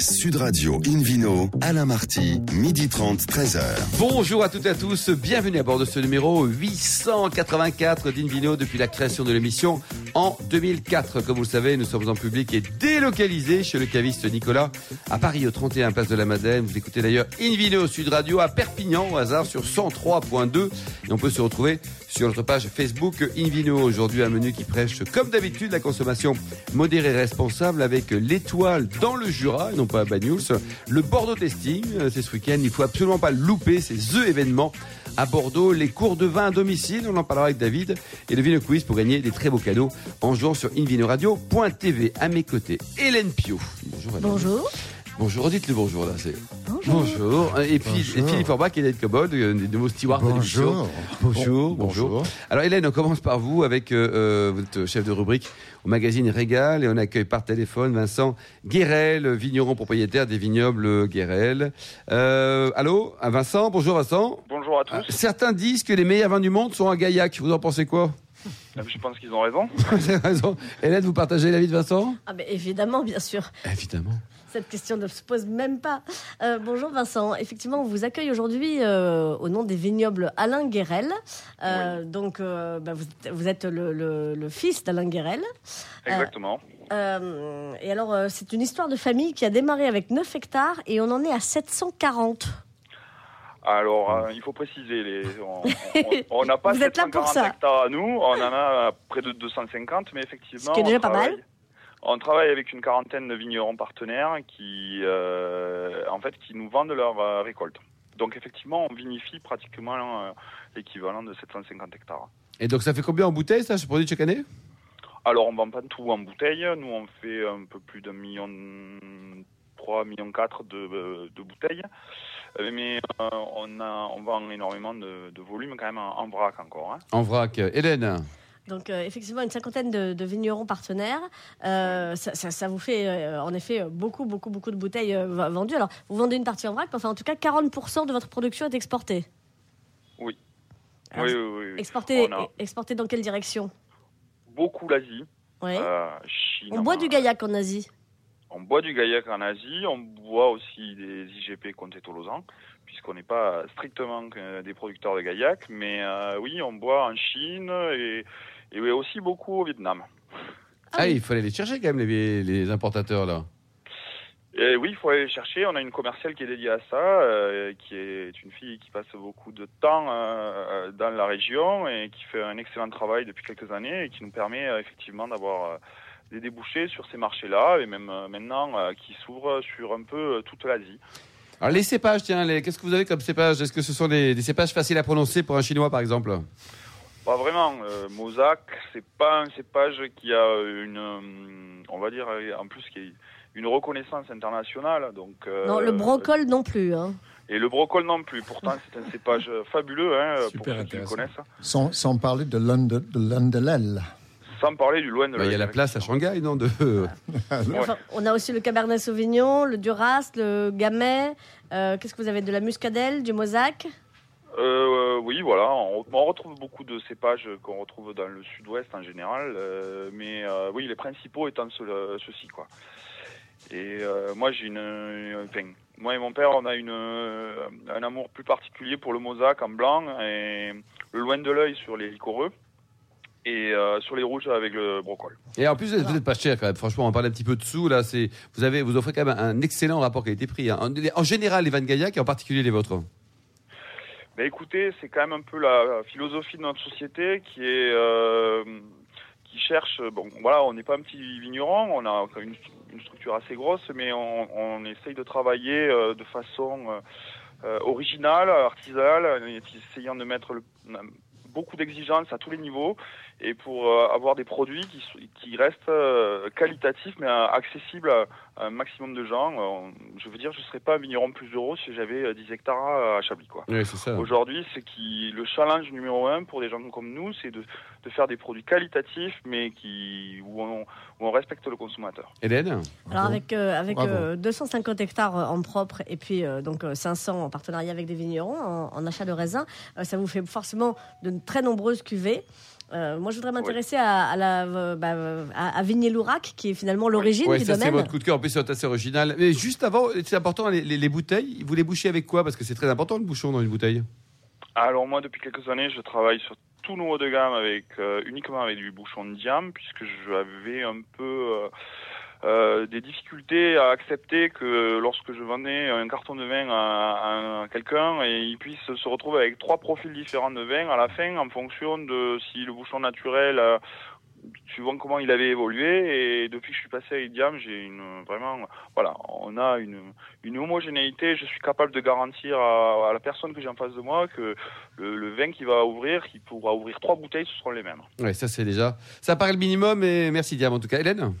Sud Radio Invino, Alain Marty, midi 30, 13h. Bonjour à toutes et à tous, bienvenue à bord de ce numéro 884 d'Invino depuis la création de l'émission en 2004. Comme vous le savez, nous sommes en public et délocalisés chez le caviste Nicolas à Paris au 31 Place de la Madeleine. Vous écoutez d'ailleurs Invino Sud Radio à Perpignan au hasard sur 103.2 et on peut se retrouver sur notre page Facebook Invino. Aujourd'hui, un menu qui prêche, comme d'habitude, la consommation modérée et responsable avec l'étoile dans le Jura, et non pas à Banyuls. Le Bordeaux Testing, euh, c'est ce week-end. Il faut absolument pas louper ces The événements à Bordeaux. Les cours de vin à domicile, on en parlera avec David. Et le Vino Quiz pour gagner des très beaux cadeaux en jouant sur invinoradio.tv. À mes côtés, Hélène Pio. Bonjour Hélène. Bonjour. Bonjour, dites le bonjour là. C'est... Bonjour. bonjour. Et puis bonjour. Philippe Orbach et Hélène Cobod, des nouveaux stewards de l'émission. Bonjour. bonjour. Alors Hélène, on commence par vous avec euh, euh, votre chef de rubrique au magazine Régal et on accueille par téléphone Vincent Guérel, vigneron propriétaire des vignobles Guérel. Euh, allô, Vincent. Bonjour Vincent. Bonjour à tous. certains disent que les meilleurs vins du monde sont à Gaillac. Vous en pensez quoi? Je pense qu'ils ont raison. raison. Hélène, vous partagez l'avis de Vincent? Ah ben, Évidemment, bien sûr. Évidemment. Cette question ne se pose même pas. Euh, bonjour Vincent. Effectivement, on vous accueille aujourd'hui euh, au nom des vignobles Alain Guérel. Euh, donc, bah, vous, êtes le, fils d'Alain Guérel. Exactement. et alors, c'est une histoire de famille qui a démarré avec 9 hectares et on en est à 740. Alors, il faut préciser, les, on n'a pas 740 hectares à nous, on en a près de 250, mais effectivement... Ce qui est déjà pas mal. On travaille avec une quarantaine de vignerons partenaires qui, euh, en fait, qui nous vendent leur euh, récolte. Donc effectivement, on vinifie pratiquement euh, l'équivalent de 750 hectares. Et donc ça fait combien en bouteille ça, ce produit chaque année? Alors on vend pas tout en bouteille. Nous on fait un peu plus d'un million, 3 millions 4 de, de bouteilles. Mais on, a, on vend énormément de, volume quand même en, vrac encore. Hein. En vrac. Hélène? Donc euh, effectivement une cinquantaine de, vignerons partenaires. Euh, ça, vous fait euh, en effet beaucoup, beaucoup, beaucoup de bouteilles vendues. Alors vous vendez une partie en vrac, mais enfin en tout cas 40% de votre production est exportée. Oui. oui, oui, Exportée, dans quelle direction? Beaucoup l'Asie. Oui. on boit du gaillac en Asie? On boit du gaillac en Asie, on boit aussi des IGP Comté Tolosan, puisqu'on n'est pas strictement des producteurs de gaillac, mais oui, on boit en Chine et, et oui, aussi beaucoup au Vietnam. Ah, il fallait les chercher quand même, les, les importateurs, là. Et oui, il faut aller les chercher. On a une commerciale qui est dédiée à ça, euh, qui est une fille qui passe beaucoup de temps euh, dans la région et qui fait un excellent travail depuis quelques années et qui nous permet euh, effectivement d'avoir des débouchés sur ces marchés-là et même maintenant qui s'ouvrent sur un peu toute l'Asie. Alors les cépages, tiens, qu'est-ce que vous avez comme cépages Est-ce que ce sont des, des cépages faciles à prononcer pour un chinois, par exemple? Pas vraiment. Euh, Mosaque, c'est pas un cépage qui a une, euh, on va dire, en plus qui a une reconnaissance internationale. Donc. Euh, non, le brocol non plus. Hein. Et le brocol non plus. Pourtant, c'est un cépage fabuleux hein, pour ceux qui le connaissent. Sans, sans parler de l'Andelel. Sans parler du loin de bah, Il y a la place à Shanghai, non de... on a aussi le Cabernet Sauvignon, le Duras, le Gamay. Qu'est-ce que vous avez De la muscadelle, du Mosaque euh, oui, voilà, on, retrouve beaucoup de cépages qu'on retrouve dans le sud-ouest en général, euh, mais euh, oui, les principaux étant ceux-ci, quoi. Et moi, j'ai une, enfin, moi et mon père, on a une, un amour plus particulier pour le mosaque en blanc et le loin de l'œil sur les liquoreux et sur les rouges avec le brocol. Et en plus, vous n'êtes pas cher quand même. Franchement, on parle un petit peu de sous là. Vous avez vous offrez quand même un excellent rapport qualité-prix. Hein. En, en, général, les Van Gaillac et en particulier les vôtres. Bah, écoutez, c'est quand même un peu la philosophie de notre société qui est euh, qui cherche. Bon, voilà, on n'est pas un petit vigneron, on a une, une structure assez grosse, mais on, essaye de travailler euh, de façon euh, originale, artisanale, essayant de mettre le, beaucoup d'exigences à tous les niveaux et pour euh, avoir des produits qui, qui restent euh, qualitatifs mais euh, accessibles à, un maximum de gens. je veux dire, je ne serais pas un vigneron plus heureux si j'avais 10 hectares à Chablis. Quoi. Aujourd'hui, c'est qui le challenge numéro un pour des gens comme nous, c'est de, de, faire des produits qualitatifs mais qui, où, on, où on respecte le consommateur. Hélène? Alors avec, avec 250 hectares en propre et puis donc 500 en partenariat avec des vignerons en, en achat de raisins, ça vous fait forcément de très nombreuses cuvées. Euh, moi, je voudrais m'intéresser à, à, la, euh, bah, euh, à, à Vigné-Lourac, qui est finalement l'origine Ouais, du ça c'est votre coup de cœur. En plus, c'est assez original. Mais juste avant, c'est important les, les- les bouteilles. Vous les bouchez avec quoi? Parce que c'est très important le bouchon dans une bouteille. Alors moi, depuis quelques années, je travaille sur tout nouveau de gamme avec euh, uniquement avec du bouchon de diam, puisque j'avais un peu euh, euh, des difficultés à accepter que lorsque je vendais un carton de vin à, à quelqu'un et il puisse se retrouver avec trois profils différents de vin à la fin en fonction de si le bouchon naturel euh, suivant comment il avait évolué et depuis que je suis passé avec Diam j'ai une vraiment voilà on a une une homogénéité je suis capable de garantir à, à la personne que j'ai en face de moi que le, le vin qui va ouvrir qui pourra ouvrir trois bouteilles ce seront les mêmes Ouais, ça c'est déjà. Ça paraît le minimum. Et merci Diam en tout cas. Hélène?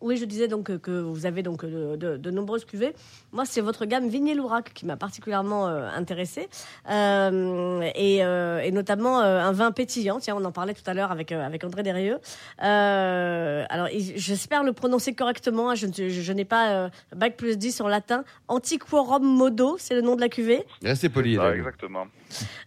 Oui, je disais donc que- que vous avez donc de, de- de nombreuses cuvées. Moi, c'est votre gamme Vigné-Lourac qui m'a particulièrement euh, intéressée. Euh, et, euh, et notamment euh, un vin pétillant. Tiens, on en parlait tout à l'heure avec, euh, avec André Derrieux. Euh, alors, j'espère le prononcer correctement. Je, ne- je, je n'ai pas euh, bac plus 10 en latin. Antiquorum modo, c'est le nom de la cuvée. Poli. Ah, Hélène. exactement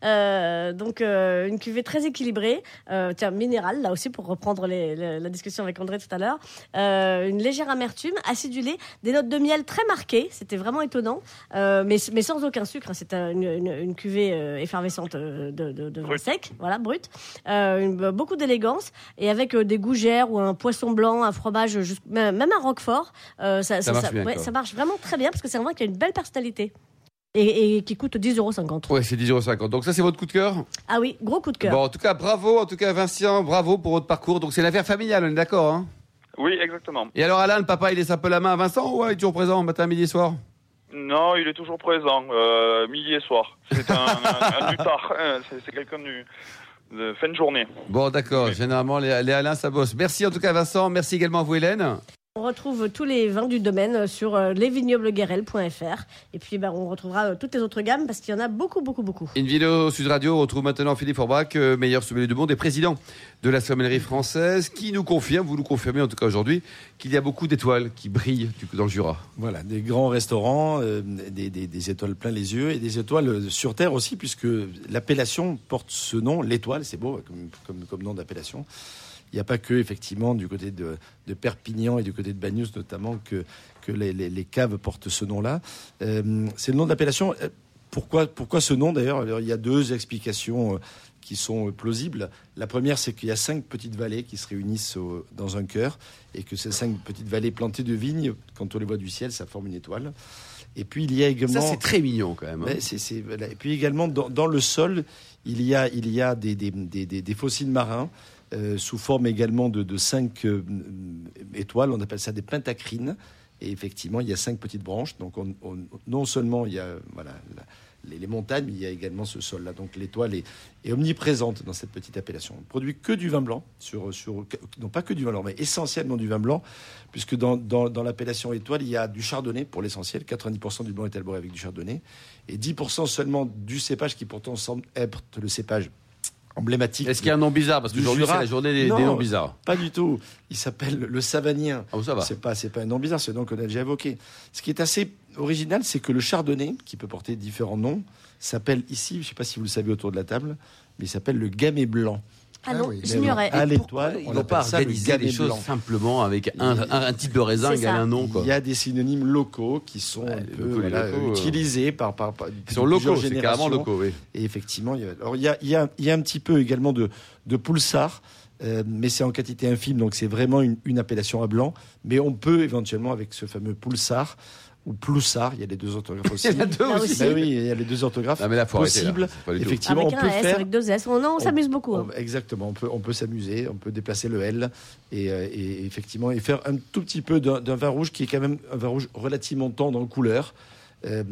Euh, donc euh, une cuvée très équilibrée, euh, tiens minérale là aussi pour reprendre les- les- la discussion avec André tout à l'heure, Euh, une légère amertume, acidulée, des notes de miel très marquées, c'était vraiment étonnant, euh, mais, mais sans aucun sucre, hein. c'est un- une, une, une cuvée euh, effervescente euh, de, de, de vin sec, voilà brut, Euh, une- beaucoup d'élégance et avec euh, des gougères ou un poisson blanc, un fromage, même un roquefort, euh, ça, Ça marche bien, ouais, quoi. ça marche vraiment très bien parce que c'est un vin qui a une belle personnalité. Et, et qui coûte 10,50 euros. Ouais, c'est 10,50€. Donc ça c'est votre coup de cœur? Ah oui, gros coup de cœur. Bon, en tout cas, bravo, en tout cas, Vincent, bravo pour votre parcours. Donc, c'est l'affaire familiale, on est d'accord, hein? Oui exactement Et alors, Alain, le papa, il laisse un peu la main à Vincent ou ouais, il est toujours présent matin, midi et soir? Non il est toujours présent euh, midi et soir c'est un, un, un hein, c'est quelqu'un du de fin de journée Bon, d'accord. Généralement, les, les Alain, ça bosse. Merci en tout cas, Vincent. Merci également à vous, Hélène. On retrouve tous les vins du domaine sur euh, lesvignobleguerel.fr et puis ben, on retrouvera euh, toutes les autres gammes parce qu'il y en a beaucoup, beaucoup, beaucoup. Une vidéo Sud Radio on retrouve maintenant Philippe Forbach, euh, meilleur sommelier du monde et président de la sommellerie française, qui nous confirme, vous nous confirmez en tout cas aujourd'hui, qu'il y a beaucoup d'étoiles qui brillent du coup, dans le Jura. Voilà, des grands restaurants, euh, des, des- des étoiles plein les yeux et des étoiles sur Terre aussi, puisque l'appellation porte ce nom, l'étoile, c'est beau comme, comme, comme nom d'appellation. Il n'y a pas que, effectivement, du côté de, de Perpignan et du côté de Bagnous notamment, que, les, caves portent ce nom-là. Euh, c'est le nom d'appellation. Euh, Pourquoi, ce nom d'ailleurs? Il y a deux explications euh, qui sont plausibles. La première, c'est qu'il y a cinq petites vallées qui se réunissent dans un cœur et que ces cinq petites vallées plantées de vignes, quand on les voit du ciel, ça forme une étoile. Et puis il y a également. Ça, c'est très mignon quand même. hein. Voilà. Et puis également, dans, dans le sol, il y a, il y a des, des, des, des- des fossiles marins euh, sous forme également de, de cinq euh, étoiles. On appelle ça des pentacrines. Et effectivement, il y a cinq petites branches. Donc, on- on- non seulement il y a voilà, la- les, les montagnes, mais il y a également ce sol-là. Donc, l'étoile est, est omniprésente dans cette petite appellation. On ne produit que du vin blanc, sur, sur, non pas que du vin blanc, mais essentiellement du vin blanc, puisque dans, dans, dans l'appellation étoile, il y a du chardonnay pour l'essentiel. 90% du blanc est élaboré avec du chardonnay. Et 10% seulement du cépage qui pourtant semble être le cépage emblématique. Est-ce qu'il y a un nom bizarre? Parce Du qu'aujourd'hui, c'est la journée des, des Non. noms bizarres. Pas du tout. Il s'appelle le Savanien. Ah, ça va. C'est pas, c'est pas un nom bizarre, c'est un nom qu'on a déjà évoqué. Ce qui est assez original, c'est que le chardonnay, qui peut porter différents noms, s'appelle ici, je ne sais pas si vous le savez autour de la table, mais il s'appelle le gamay blanc. Ah Ah non, oui. j'ignorais. À l'étoile, Ils on n'ont appelle pas organisé les choses blanc. simplement avec un, un, un type de raisin égale un nom. Quoi. Il y a des synonymes locaux qui sont Ouais, un les peu locaux, les voilà, locaux, euh, utilisés par, par, par Ils sont locaux, c'est carrément locaux, oui. Et effectivement, il y a, alors il y a, il y a- il y a un petit peu également de, de pulsar, euh, mais c'est en quantité infime, donc c'est vraiment une, une appellation à blanc. Mais on peut éventuellement, avec ce fameux pulsar ou ploussar, il y a les deux orthographes aussi. Il y en a deux Là aussi. Ben oui, il y a les deux orthographes Ah, mais là, faut là. possibles. Effectivement, Avec on un peut S, faire. avec deux S. On, non, on s'amuse beaucoup. hein. On- exactement, on peut, on peut s'amuser, on peut déplacer le L et, euh, et effectivement et faire un tout petit peu d'un d'un vin rouge qui est quand même un vin rouge relativement tendre en couleur. Euh,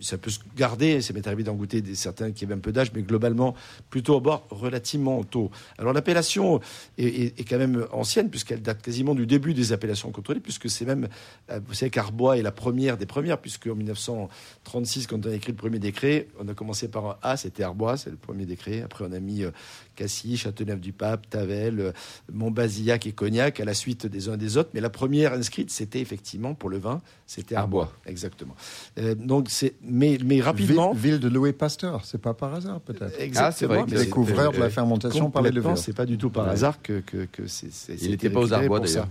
ça peut se garder, ça m'est arrivé d'en goûter des, certains qui avaient un peu d'âge, mais globalement plutôt au bord relativement tôt. Alors l'appellation est, est- est quand même ancienne puisqu'elle date quasiment du début des appellations contrôlées, puisque c'est même, euh, vous savez qu'Arbois est la première des premières, puisque en 1936, quand on a écrit le premier décret, on a commencé par un A, c'était Arbois, c'est le premier décret. Après on a mis euh, Cassis, Châteauneuf-du-Pape, Tavel, Montbazillac et Cognac à la suite des uns et des autres. Mais la première inscrite, c'était effectivement pour le vin, c'était Arbois. Arbois. Exactement. Euh, donc c'est, mais, mais rapidement. Ville, ville de Louis Pasteur, c'est pas par hasard peut-être. Ah, c'est vrai Exactement. que mais c'est- Découvreur de la fermentation par les levures. c'est pas du tout par Ouais. hasard que, que, que c'est, c'est- Il n'était pas aux Arbois d'ailleurs.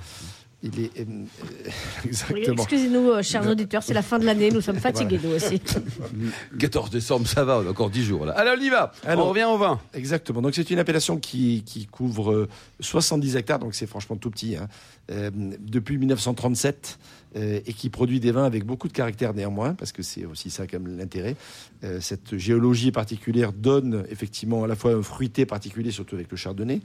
Il est euh, Oui, exactement. Excusez-nous, euh, chers auditeurs, c'est la fin de l'année, nous sommes fatigués nous aussi. 14 décembre, ça va, on a encore 10 jours là. Allez, on y va. Alors- on revient au vin. Exactement. Donc c'est une appellation qui, qui couvre euh, 70 hectares, donc c'est franchement tout petit, hein, euh, depuis 1937, euh, et qui produit des vins avec beaucoup de caractère néanmoins, parce que c'est aussi ça même l'intérêt. Euh, cette géologie particulière donne effectivement à la fois un fruité particulier, surtout avec le chardonnay,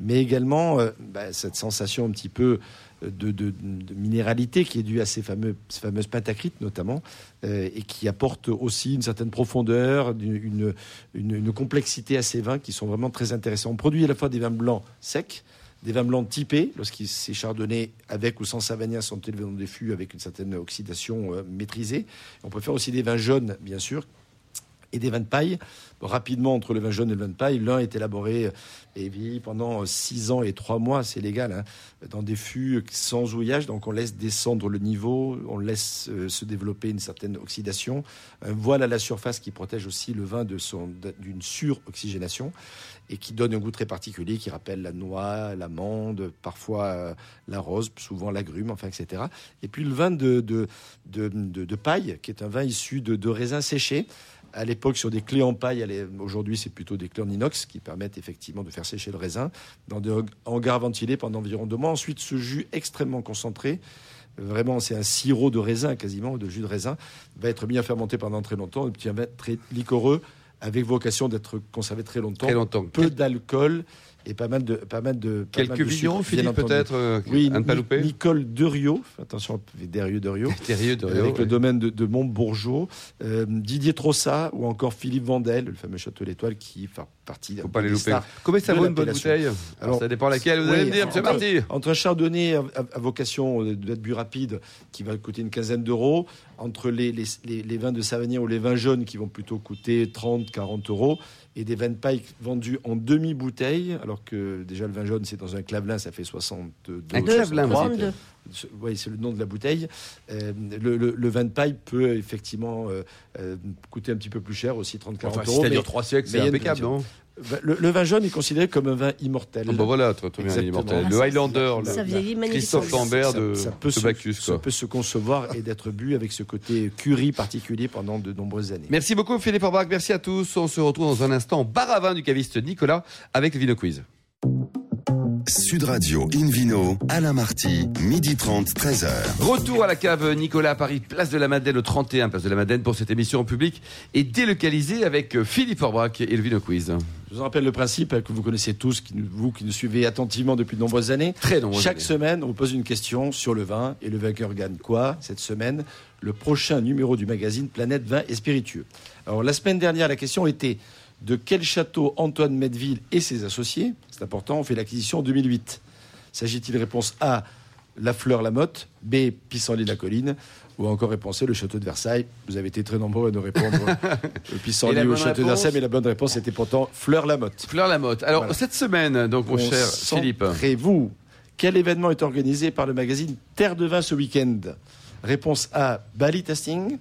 mais également euh, bah, cette sensation un petit peu de, minéralité qui est due à ces, fameuses pentacrites notamment, et qui apporte aussi une certaine profondeur, une complexité à ces vins qui sont vraiment très intéressants. On produit à la fois des vins blancs secs, des vins blancs typés, lorsqu'ils ces chardonnays avec ou sans savagnin sont élevés dans des fûts avec une certaine oxydation euh, maîtrisée. On peut faire aussi des vins jaunes, bien sûr, et des vins de paille. Rapidement, entre le vin jaune et le vin de paille, l'un est élaboré et vieilli pendant 6 ans et 3 mois, c'est légal, hein, dans des fûts sans ouillage. Donc on laisse descendre le niveau, on laisse euh, se développer une certaine oxydation. Un voile à la surface qui protège aussi le vin de d'une suroxygénation et qui donne un goût très particulier qui rappelle la noix, l'amande, parfois euh, la rose, souvent l'agrume, enfin, etc. Et puis le vin de, de, de, de- de paille, qui est un vin issu de, de raisins séchés. À l'époque, sur des clés en paille, aujourd'hui, c'est plutôt des clés en inox qui permettent effectivement de faire sécher le raisin dans des hangars ventilés pendant environ deux mois. Ensuite, ce jus extrêmement concentré, vraiment, c'est un sirop de raisin quasiment, de jus de raisin, va être bien fermenté pendant très longtemps. Un petit vin très liquoreux, avec vocation d'être conservé très longtemps. Très longtemps. Peu d'alcool et pas mal de, pas mal de, pas Quelques peut-être euh, Oui, à ne pas louper. Nicole Deriot, attention, Deriot Deriot, Terrieux de avec le domaine de, de Montbourgeot, euh, Didier Trossat ou encore Philippe Vandel, le fameux château l'Étoile qui fait partie Faut pas les louper. Combien ça vaut une bonne bouteille Alors, Alors, ça dépend laquelle. Vous oui, allez me dire, c'est parti. Entre un chardonnay à, vocation d'être bu rapide, qui va coûter une quinzaine d'euros, entre les, les, les- les vins de Savagnin ou les vins jaunes qui vont plutôt coûter 30, 40 euros, et des vins de paille vendus en demi-bouteille, alors que déjà le vin jaune c'est dans un clavelin, ça fait 62 Un euros. clavelin, moi. 62. Ce- Oui, c'est le nom de la bouteille. Euh, le, le- le vin de paille peut effectivement euh, euh, coûter un petit peu plus cher, aussi 30-40 Enfin, si euros. dure 3 siècles, c'est impeccable, non? Le, le vin jaune est considéré comme un vin immortel. Ah bah voilà, très, bien, immortel. Ah, Le ça, Highlander, le. Christophe Lambert de, ça peut, de se, Bacchus. ça peut se concevoir et d'être bu avec ce côté curry particulier pendant de nombreuses années. Merci beaucoup Philippe Orbach, merci à tous. On se retrouve dans un instant au bar à vin du caviste Nicolas avec le Vino Quiz. Sud Radio Invino, Alain Marty, midi 30, 13h. Retour à la cave Nicolas à Paris, place de la Madeleine au 31, place de la Madeleine pour cette émission en public et délocalisée avec Philippe Orbach et le Vino Quiz. Je vous rappelle le principe que vous connaissez tous, vous qui nous suivez attentivement depuis de nombreuses années. Très. Chaque semaine, on vous pose une question sur le vin et le vainqueur gagne quoi cette semaine? Le prochain numéro du magazine Planète Vin et Spiritueux. Alors la semaine dernière, la question était de quel château Antoine Medville et ses associés, c'est important, ont fait l'acquisition en 2008 S'agit-il réponse A, la fleur la motte, B, pissenlit la colline, ou encore réponse C, le château de Versailles Vous avez été très nombreux à nous répondre pissenlit bonne château de Versailles, mais la bonne réponse était pourtant fleur la motte. Fleur Lamotte. Alors Voilà. cette semaine, donc mon cher Philippe. vous quel événement est organisé par le magazine Terre de Vin ce week-end? Réponse A, Bali Testing.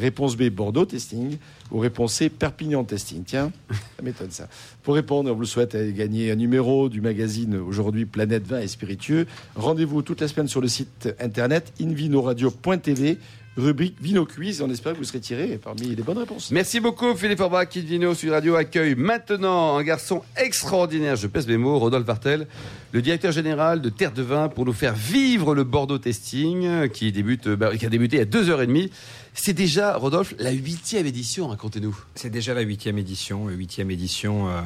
Réponse B, Bordeaux Testing. Ou réponse C, Perpignan Testing. Tiens, ça m'étonne ça. Pour répondre, on vous le souhaite gagner un numéro du magazine aujourd'hui Planète Vin et Spiritueux. Rendez-vous toute la semaine sur le site internet invinoradio.tv, rubrique Vino Quiz. On espère que vous serez tiré parmi les bonnes réponses. Merci beaucoup Philippe Orbach. Kid Vino Sud Radio accueille maintenant un garçon extraordinaire, je pèse mes mots, Rodolphe Vartel, le directeur général de Terre de Vin pour nous faire vivre le Bordeaux Testing qui, débute, euh, bah, qui a débuté il y a deux heures et demie. C'est déjà, Rodolphe, la huitième édition, racontez-nous. C'est déjà la huitième édition, euh, huitième édition euh,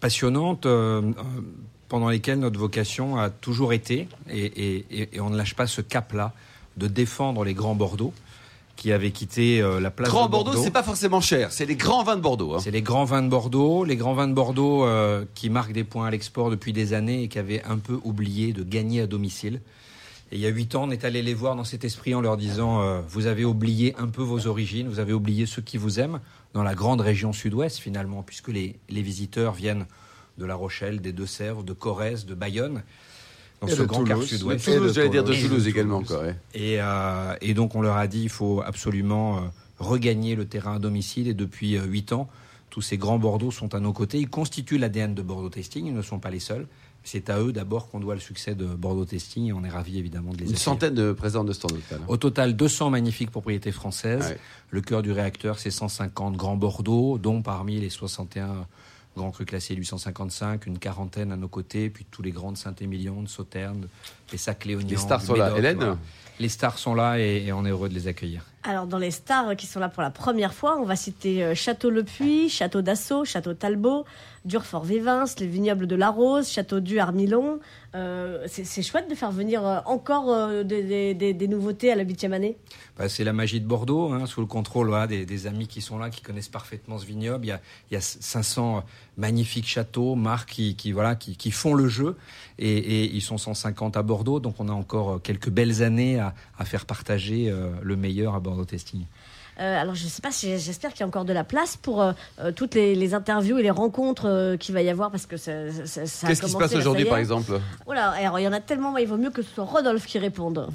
passionnante, euh, euh, pendant lesquelles notre vocation a toujours été, et, et- et- et on ne lâche pas ce cap-là, de défendre les grands Bordeaux qui avaient quitté euh, la place Grand de Bordeaux, c'est pas forcément cher, c'est les grands vins de Bordeaux. hein. C'est les grands vins de Bordeaux, les grands vins de Bordeaux euh, qui marquent des points à l'export depuis des années et qui avaient un peu oublié de gagner à domicile. Et il y a huit ans, on est allé les voir dans cet esprit en leur disant euh, vous avez oublié un peu vos origines, vous avez oublié ceux qui vous aiment dans la grande région sud-ouest finalement, puisque les, les visiteurs viennent de La Rochelle, des Deux-Sèvres, de Corrèze, de Bayonne. Dans Et ce grand quart sud-ouest. Toulouse, j'allais dire de Toulouse. Également, Toulouse. quoi. ouais. Et, euh, et donc on leur a dit il faut absolument euh, regagner le terrain à domicile. Et depuis euh, huit ans, tous ces grands Bordeaux sont à nos côtés. Ils constituent l'ADN de Bordeaux Testing. Ils ne sont pas les seuls. C'est à eux d'abord qu'on doit le succès de Bordeaux Testing. Et on est ravis évidemment de les Une accueillir. centaine de présents de stand au total. Au total, 200 magnifiques propriétés françaises. Ouais. Le cœur du réacteur, c'est 150 grands Bordeaux, dont parmi les 61 grands crus classés 855, une quarantaine à nos côtés, puis tous les grands de Saint-Émilion, de Sauternes, les Sacs-Léognan. Les stars du sont là. Hélène voilà. Les stars sont là et, et on est heureux de les accueillir. Alors, dans les stars qui sont là pour la première fois, on va citer euh, Château-le-Puy, Château d'Assaut, Château Talbot, Durfort-Vévins, les vignobles de la Rose, Château du Armilon. Euh, c'est chouette de faire venir euh, encore euh, des, nouveautés à la huitième année. Bah, c'est la magie de Bordeaux, hein, sous le contrôle des, amis qui sont là, qui connaissent parfaitement ce vignoble. Il y a, il y a 500 magnifiques châteaux, marques qui, voilà, qui, font le jeu. Et, ils sont 150 à Bordeaux, donc on a encore quelques belles années à, à faire partager le meilleur à Bordeaux Testing. Euh, alors, je ne sais pas, si- j'espère qu'il y a encore de la place pour euh, euh, toutes les, les interviews et les rencontres euh, qu'il va y avoir parce que ça, ça- ça a Qu'est-ce qui se passe aujourd'hui, par exemple? Voilà, alors il y en a tellement, il vaut mieux que ce soit Rodolphe qui réponde.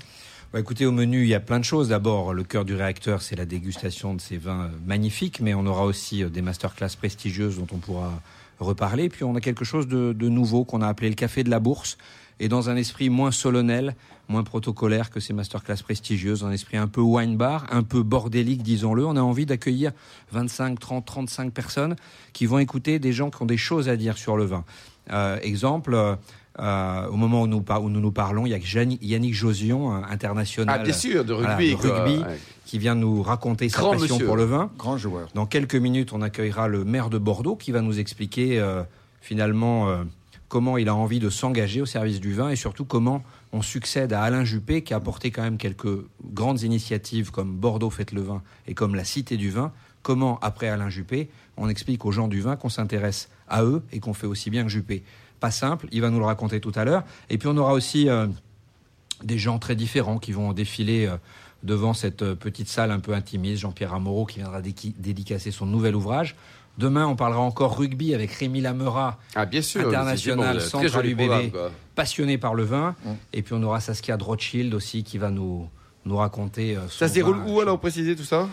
Bah, écoutez, au menu, il y a plein de choses. D'abord, le cœur du réacteur, c'est la dégustation de ces vins magnifiques, mais on aura aussi des masterclass prestigieuses dont on pourra reparler. Puis on a quelque chose de, de nouveau qu'on a appelé le café de la bourse, et dans un esprit moins solennel, moins protocolaire que ces masterclass prestigieuses, un esprit un peu wine bar, un peu bordélique, disons-le. On a envie d'accueillir 25, 30, 35 personnes qui vont écouter des gens qui ont des choses à dire sur le vin. Euh, exemple, euh, euh, au moment où nous, où nous nous parlons, il y a Yannick Josion, international Ah, bien sûr, de voilà, rugby. de rugby, Ouais. qui vient nous raconter sa Grand passion monsieur. pour le vin. Grand joueur. Dans quelques minutes, on accueillera le maire de Bordeaux qui va nous expliquer euh, finalement euh, comment il a envie de s'engager au service du vin et surtout comment on succède à Alain Juppé qui a apporté quand même quelques grandes initiatives comme Bordeaux Fête le vin et comme la Cité du vin. Comment, après Alain Juppé, on explique aux gens du vin qu'on s'intéresse à eux et qu'on fait aussi bien que Juppé. Pas simple, il va nous le raconter tout à l'heure. Et puis on aura aussi euh, des gens très différents qui vont défiler euh, devant cette euh, petite salle un peu intimiste. Jean-Pierre Amoreau qui viendra dédicacer son nouvel ouvrage. Demain, on parlera encore rugby avec Rémi Lameura, Ah, bien sûr. International, centre joli UBB. programme, quoi. passionné par le vin. Mm. Et puis on aura Saskia Rothschild aussi qui va nous, nous raconter. euh, son Ça se déroule vin. où alors, préciser tout ça?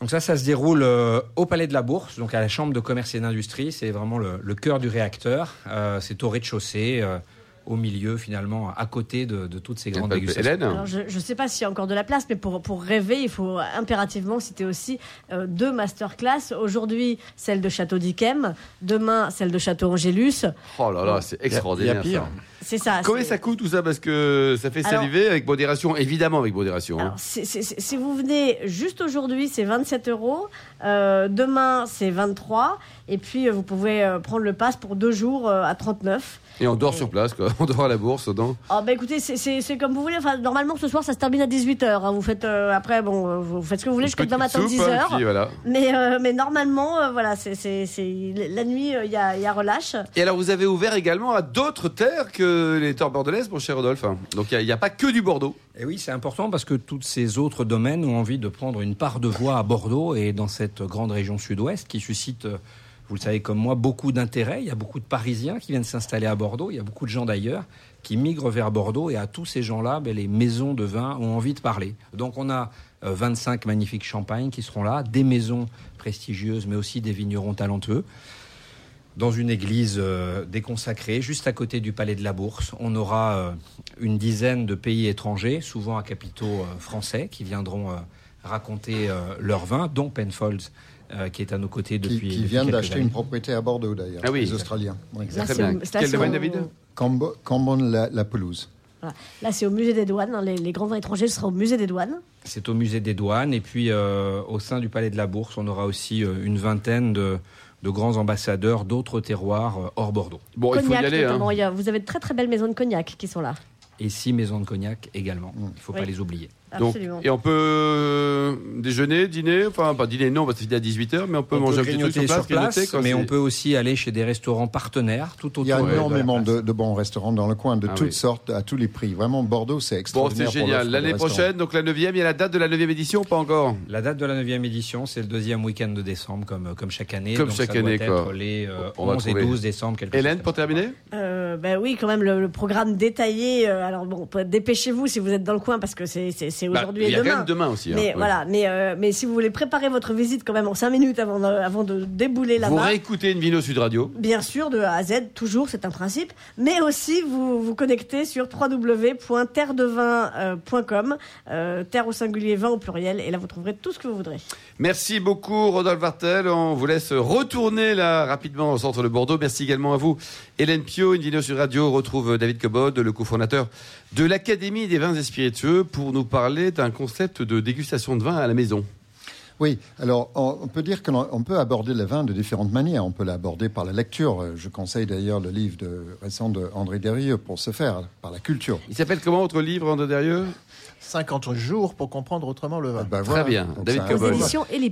Donc ça, ça se déroule euh, au Palais de la Bourse, donc à la Chambre de commerce et d'industrie. C'est vraiment le, le cœur du réacteur. Euh, c'est au rez-de-chaussée, euh, au milieu finalement, à côté de, de toutes ces grandes dégustations. Hélène Alors, je ne sais pas s'il y a encore de la place, mais pour, pour rêver, il faut impérativement citer aussi euh, deux masterclass. Aujourd'hui, celle de Château d'Yquem. Demain, celle de Château Angélus. Oh là là, c'est extraordinaire. Il y a pire. ça. C'est ça. Combien ça coûte tout ça Parce que ça fait Alors- saliver avec modération, évidemment avec modération. hein. Si vous venez juste aujourd'hui, c'est 27 euros. Euh, demain, c'est 23. Et puis, euh, vous pouvez euh, prendre le pass pour deux jours à 39. Et on dort sur place, quoi. On dort à la bourse, non Oh, bah écoutez, c'est- comme vous voulez. Enfin, normalement, ce soir, ça se termine à 18h. Vous faites euh, après, bon, vous faites ce que vous voulez jusqu'à demain matin, Petite soupe, hein, 10h. puis voilà. Mais, euh, mais normalement, euh, voilà, c'est la nuit, il y, a, il y a relâche. Et alors, vous avez ouvert également à d'autres terres que les terres bordelaises, mon cher Rodolphe. Donc, il n'y a, pas que du Bordeaux. Et oui, c'est important parce que tous ces autres domaines ont envie de prendre une part de voix à Bordeaux et dans cette grande région sud-ouest qui suscite, euh, vous le savez comme moi, beaucoup d'intérêt. Il y a beaucoup de Parisiens qui viennent s'installer à Bordeaux. Il y a beaucoup de gens d'ailleurs qui migrent vers Bordeaux et à tous ces gens-là, ben, les maisons de vin ont envie de parler. Donc on a euh, 25 magnifiques champagnes qui seront là, des maisons prestigieuses, mais aussi des vignerons talentueux dans une église euh, déconsacrée, juste à côté du Palais de la Bourse. On aura euh, une dizaine de pays étrangers, souvent à capitaux euh, français, qui viendront euh, raconter euh, leur vin, dont Penfolds, euh, qui est à nos côtés Qui, depuis. qui depuis viennent quelques d'acheter une propriété à Bordeaux d'ailleurs. Ah oui. Les Australiens. Oui. Quel c'est domaine, au- David? Cambo- Cambon la, la pelouse. Voilà. Là, c'est au musée des douanes. hein. Les, les grands vins étrangers, ce sera au musée des douanes. C'est au musée des douanes. Et puis, euh, au sein du Palais de la Bourse, on aura aussi euh, une vingtaine de, de grands ambassadeurs d'autres terroirs euh, hors Bordeaux. Bon, il faut y cognac, aller. hein. notamment. Il y a- vous avez de très très belles maisons de cognac qui sont là. Et six maisons de cognac également. Il ne faut Oui. pas les oublier. Donc, et on peut euh, déjeuner, dîner, enfin pas dîner non parce que c'est à 18h, mais on peut On manger peut un petit truc sur place, quoi, mais c'est- on peut aussi aller chez des restaurants partenaires tout autour Il y a de énormément de, de bons restaurants dans le coin, de Ah toutes oui. sortes, à tous les prix. Vraiment, Bordeaux, c'est Bon, extraordinaire. c'est pour génial. L'année prochaine, donc la 9e, il y a la date de la 9e édition, ou pas encore? La date de la 9e édition, c'est le deuxième week-end de décembre, comme, comme chaque année. Comme Donc chaque ça doit année, être quoi. les euh, On va 11 et trouver. 12 décembre. quelque Hélène, pour terminer? Euh, ben oui, quand même, le, programme détaillé. euh, alors bon, dépêchez-vous si vous êtes dans le coin parce que c'est c'est- Bah, aujourd'hui Il et y a quand même demain aussi. hein. Mais Ouais. voilà, mais, euh, mais si vous voulez préparer votre visite quand même en 5 minutes avant de, avant de débouler Vous là-bas. réécoutez une vidéo Sud Radio. Bien sûr, de A à Z, toujours, c'est un principe. Mais aussi, vous vous connectez sur www.terredevin.com, euh, terre au singulier, vin au pluriel, et là vous trouverez tout ce que vous voudrez. Merci beaucoup, Rodolphe Vartel. On vous laisse retourner là rapidement au centre de Bordeaux. Merci également à vous, Hélène Pio. Une vidéo sur radio retrouve David Cobod, le cofondateur de l'Académie des vins et spiritueux, pour nous parler d'un concept de dégustation de vin à la maison. Oui, alors on, on peut dire qu'on on peut aborder le vin de différentes manières. On peut l'aborder par la lecture. Je conseille d'ailleurs le livre de, récent de André Derrieux pour ce faire, par la culture. Il s'appelle comment votre livre, André Derrieux 50 jours pour comprendre autrement le vin. Ben Très voilà. bien. Donc David.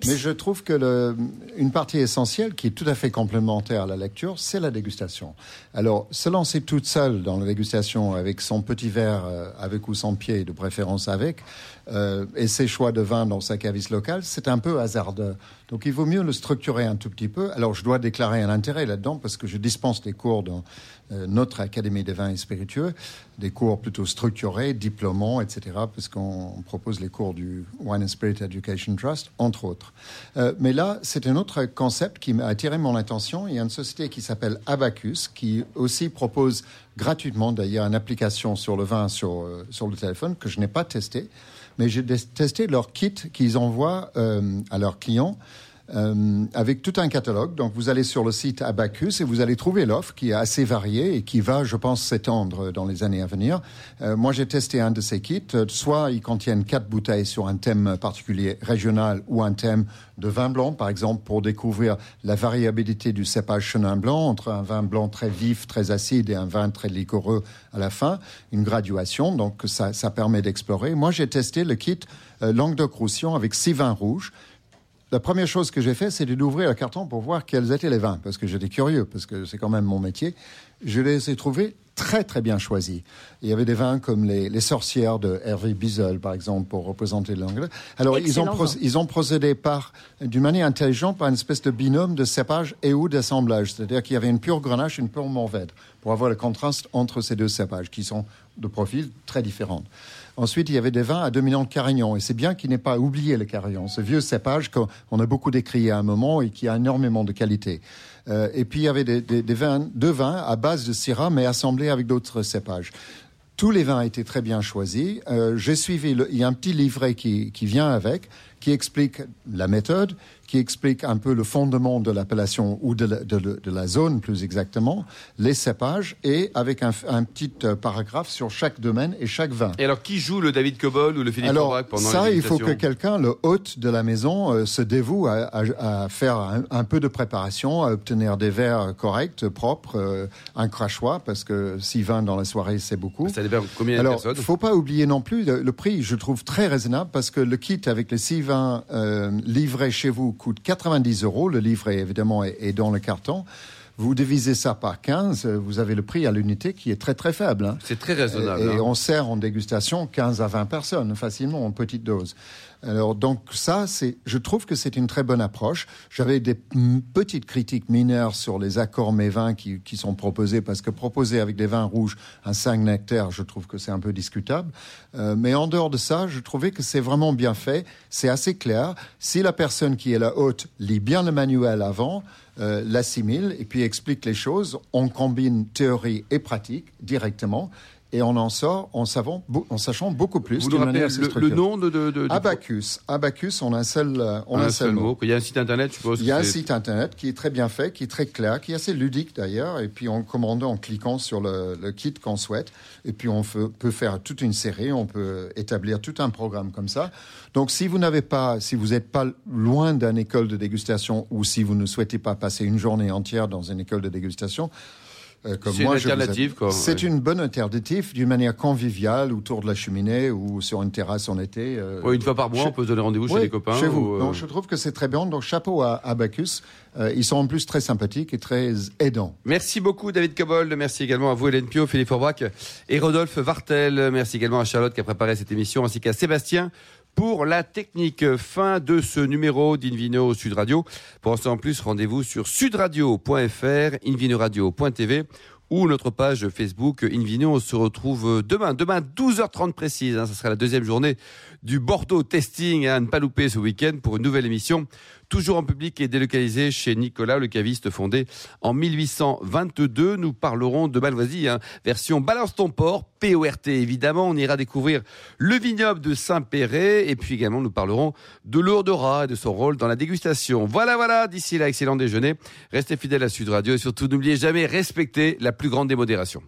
Mais je trouve que le- une partie essentielle qui est tout à fait complémentaire à la lecture, c'est la dégustation. Alors, se lancer toute seule dans la dégustation avec son petit verre, euh, avec ou sans pied, de préférence avec, euh, et ses choix de vin dans sa caviste locale, c'est un peu hasardeux. Donc, il vaut mieux le structurer un tout petit peu. Alors, je dois déclarer un intérêt là-dedans parce que je dispense des cours dans euh, notre Académie des vins et spiritueux, des cours plutôt structurés, diplômants, etc., parce qu'on propose les cours du Wine and Spirit Education Trust, entre autres. Euh, mais là, c'est un autre concept qui m'a attiré mon attention. Il y a une société qui s'appelle Abacus, qui aussi propose gratuitement, d'ailleurs, une application sur le vin sur, euh, sur le téléphone que je n'ai pas testé, mais j'ai testé leur kit qu'ils envoient euh, à leurs clients. Euh, avec tout un catalogue. Donc, vous allez sur le site Abacus et vous allez trouver l'offre qui est assez variée et qui va, je pense, s'étendre dans les années à venir. Euh, moi, j'ai testé un de ces kits. Euh, Soit ils contiennent quatre bouteilles sur un thème particulier régional ou un thème de vin blanc, par exemple, pour découvrir la variabilité du cépage chenin blanc entre un vin blanc très vif, très acide et un vin très liquoreux à la fin. Une graduation, donc ça, ça permet d'explorer. Moi, j'ai testé le kit euh, Languedoc-Roussillon avec six vins rouges. La première chose que j'ai fait, c'est d'ouvrir le carton pour voir quels étaient les vins, parce que j'étais curieux, parce que c'est quand même mon métier. Je les ai trouvés très très bien choisis. Il y avait des vins comme les, les sorcières de Hervé Bizel, par exemple, pour représenter l'anglais. Alors ils ont, vin. ils ont procédé par, d'une manière intelligente, par une espèce de binôme de cépage et ou d'assemblage. C'est-à-dire qu'il y avait une pure grenache, une pure morvède, pour avoir le contraste entre ces deux cépages, qui sont de profils très différents. Ensuite, il y avait des vins à dominante Carignan. Et c'est bien qu'il n'ait pas oublié le Carignan, ce vieux cépage qu'on on a beaucoup décrié à un moment et qui a énormément de qualité. Euh, et puis, il y avait des, vins, deux vins à base de Syrah, mais assemblés avec d'autres cépages. Tous les vins étaient très bien choisis. Euh, J'ai suivi, il y a un petit livret qui, qui vient avec, qui explique la méthode, qui explique un peu le fondement de l'appellation ou de la, de de zone plus exactement, les cépages, et avec un, un petit euh, paragraphe sur chaque domaine et chaque vin. Et alors, qui joue le David Cobol ou le Philippe Alors, Aubrac pendant ça, les il faut que quelqu'un, le hôte de la maison, euh, se dévoue à, à- à faire un, un peu de préparation, à obtenir des verres corrects, propres, euh, un crachoir, parce que six vins dans la soirée, c'est beaucoup. Ça dépend combien de Alors, personnes. faut pas oublier non plus le, le prix. Je trouve très raisonnable parce que le kit avec les six vins euh, livrés chez vous coûte 90 euros. Le évidemment est, est dans le carton. Vous divisez ça par 15, euh, vous avez le prix à l'unité qui est très très faible. hein. C'est très raisonnable. Et hein. on sert en dégustation 15 à 20 personnes facilement en petite dose. Alors donc ça, c'est, je trouve que c'est une très bonne approche. J'avais des petites critiques mineures sur les accords mes vins qui, qui sont proposés parce que proposer avec des vins rouges un 5 nectaires, je trouve que c'est un peu discutable. Euh, mais en dehors de ça, je trouvais que c'est vraiment bien fait. C'est assez clair. Si la personne qui est la hôte lit bien le manuel avant, euh, l'assimile et puis explique les choses, on combine théorie et pratique directement et on en sort en, savant, en sachant beaucoup plus. Vous nous rappelez le, nom de, de, de- du- Abacus. Abacus, on a un seul, euh, on a un seul mot. Il y a un site internet, je suppose. Il y a un site internet qui est très bien fait, qui est très clair, qui est assez ludique d'ailleurs, et puis on commande en cliquant sur le, le kit qu'on souhaite, et puis on fe- peut faire toute une série, on peut établir tout un programme comme ça. Donc si vous n'avez pas, si vous n'êtes pas loin d'une école de dégustation, ou si vous ne souhaitez pas passer une journée entière dans une école de dégustation, euh, comme C'est une vous alternative, C'est ouais. une bonne alternative d'une manière conviviale autour de la cheminée ou sur une terrasse en été. euh, Ouais, une fois par mois, chez- on peut se donner rendez-vous chez les copains. Chez vous. ou, euh, Donc, je trouve que c'est très bien. Donc, chapeau à, à Bacchus. Ils sont en plus très sympathiques et très aidants. Merci beaucoup David Cobold, merci également à vous Hélène Pio, Philippe Forbach et Rodolphe Vartel. Merci également à Charlotte qui a préparé cette émission ainsi qu'à Sébastien pour la technique. Fin de ce numéro d'Invino Sud Radio. Pour en savoir plus, rendez-vous sur sudradio.fr, invinoradio.tv ou notre page Facebook Invino. On se retrouve demain, demain 12h30 précise. Hein, ce sera la deuxième journée du Bordeaux Testing à ne pas louper ce week-end pour une nouvelle émission. Toujours en public et délocalisé chez Nicolas, le caviste fondé en 1822. Nous parlerons de Malvoisie, hein, version Balance ton port, PORT évidemment. On ira découvrir le vignoble de Saint-Péret et puis également nous parlerons de l'Ourdora et de son rôle dans la dégustation. Voilà, voilà, d'ici là, excellent déjeuner. Restez fidèles à Sud Radio et surtout n'oubliez jamais, respectez la plus grande démodération.